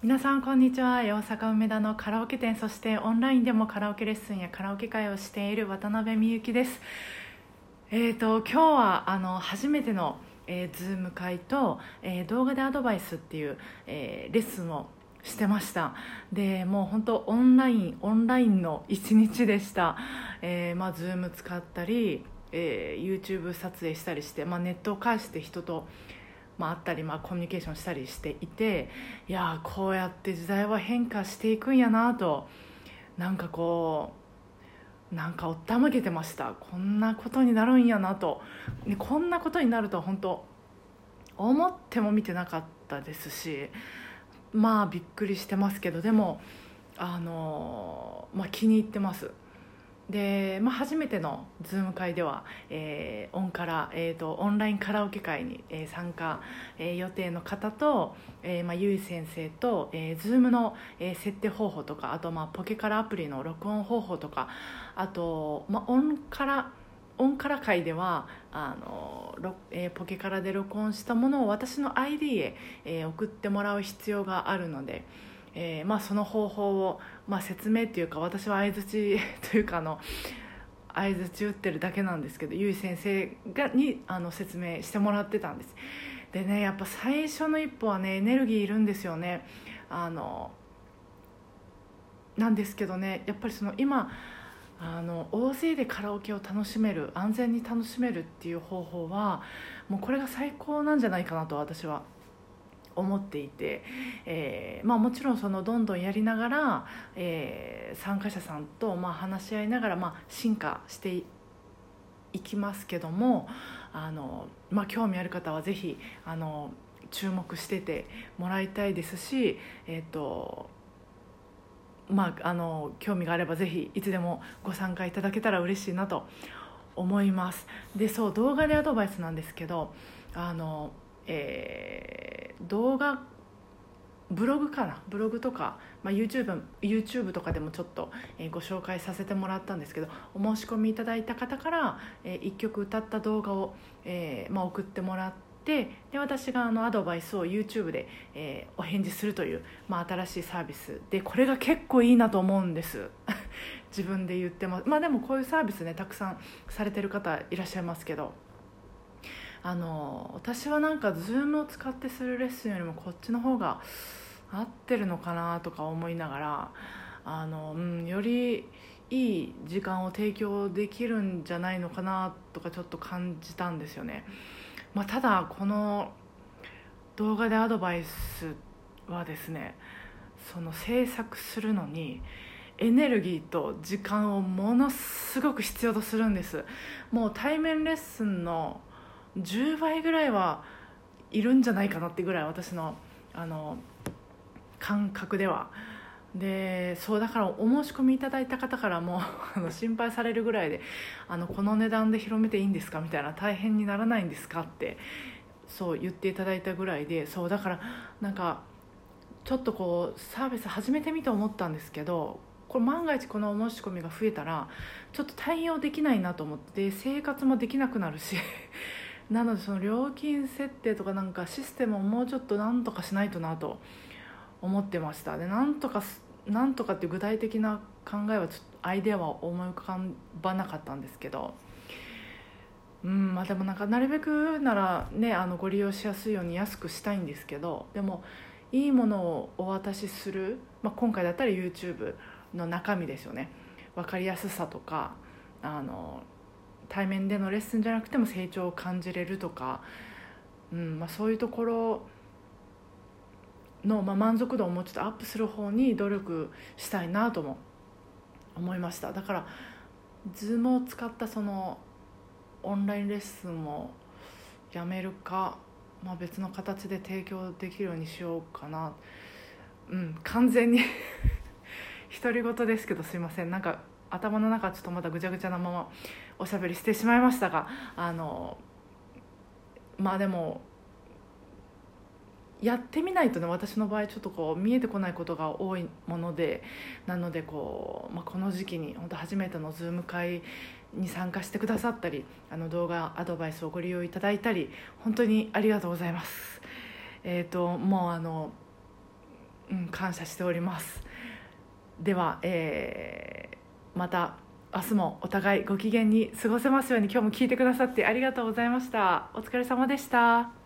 皆さんこんにちは。大阪梅田のカラオケ店そしてオンラインでもカラオケレッスンやカラオケ会をしている渡辺美幸です。えーと今日はあの初めての、えー、ズーム会と、えー、動画でアドバイスっていう、えー、レッスンをしてました。でもう本当オンラインオンラインの一日でした、えーまあ、ズーム使ったり、えー、YouTube 撮影したりして、まあ、ネットを介して人とまあ、あったり、まあ、コミュニケーションしたりしていていやこうやって時代は変化していくんやなとなんかこうなんかおったまげてましたこんなことになるんやなとこんなことになると本当思っても見てなかったですしまあびっくりしてますけどでもあの、まあ、気に入ってます。で、まあ、初めての Zoom 会では、えー、オンカラ、えーと、オンラインカラオケ会に、えー、参加、えー、予定の方と、えーまあ、ゆい先生と、えー、Zoom の、えー、設定方法とかあと、まあ、ポケカラアプリの録音方法とかあと、まあ、オンカラオンカラ会ではあの、えー、ポケカラで録音したものを私の ID へ、えー、送ってもらう必要があるので。えーまあ、その方法を、まあ、説明というか私は相づちというかあの 相づち打ってるだけなんですけどゆい先生がにあの説明してもらってたんです。でねやっぱ最初の一歩はねエネルギーいるんですよね。あのなんですけどねやっぱりその今あの大勢でカラオケを楽しめる安全に楽しめるっていう方法はもうこれが最高なんじゃないかなと私は。思っていて、えーまあ、もちろんそのどんどんやりながら、えー、参加者さんとまあ話し合いながらまあ進化していきますけどもあの、まあ、興味ある方はぜひあの注目しててもらいたいですし、えーとまあ、あの興味があればぜひいつでもご参加いただけたら嬉しいなと思います。でそう動画でアドバイスなんですけどあの、えー動画ブログかな？ブログとか、まあ、YouTube, YouTube とかでもちょっと、え、ご紹介させてもらったんですけどお申し込みいただいた方から、え、1曲歌った動画を、えーまあ、送ってもらってで私があのアドバイスを YouTube で、えー、お返事するという、まあ、新しいサービスでこれが結構いいなと思うんです。自分で言ってます。まあでもこういうサービスねたくさんされてる方いらっしゃいますけど。あの私はなんか Zoom を使ってするレッスンよりもこっちの方が合ってるのかなとか思いながらあの、うん、よりいい時間を提供できるんじゃないのかなとかちょっと感じたんですよね、まあ、ただこの動画でアドバイスはですねその制作するのにエネルギーと時間をものすごく必要とするんです。もう対面レッスンの10倍ぐらいはいるんじゃないかなってぐらい私のあの感覚では。でそうだからお申し込みいただいた方からも あの心配されるぐらいであのこの値段で広めていいんですか？みたいな大変にならないんですか？ってそう言っていただいたぐらいでそうだからなんかちょっとこうサービス始めてみて思ったんですけどこれ万が一このお申し込みが増えたらちょっと対応できないなと思って生活もできなくなるしなのでその料金設定とかなんかシステムをもうちょっとなんとかしないとなと思ってました。でなんとかなんとかっていう具体的な考えはちょっとアイデアは思い浮かばなかったんですけど。うんまあでもなんかなるべくならねあのご利用しやすいように安くしたいんですけどでもいいものをお渡しする、まあ、今回だったら YouTube の中身ですよね。分かりやすさとかあの対面でのレッスンじゃなくても成長を感じれるとか、うんまあ、そういうところの、まあ、満足度をもうちょっとアップする方に努力したいなとも思いました。だから Zoom を使ったそのオンラインレッスンをやめるか、まあ、別の形で提供できるようにしようかな。うん完全に独り言ですけどすいませんなんか頭の中ちょっとまだぐちゃぐちゃなままおしゃべりしてしまいましたがあのまあでもやってみないとね私の場合ちょっとこう見えてこないことが多いものでなのでこう、まあ、この時期に本当初めての Zoom 会に参加してくださったりあの動画アドバイスをご利用いただいたり本当にありがとうございます。えーと、もうあのうん、感謝しておりますでは、えー、また明日もお互いご機嫌に過ごせますように今日も聞いてくださってありがとうございました。お疲れ様でした。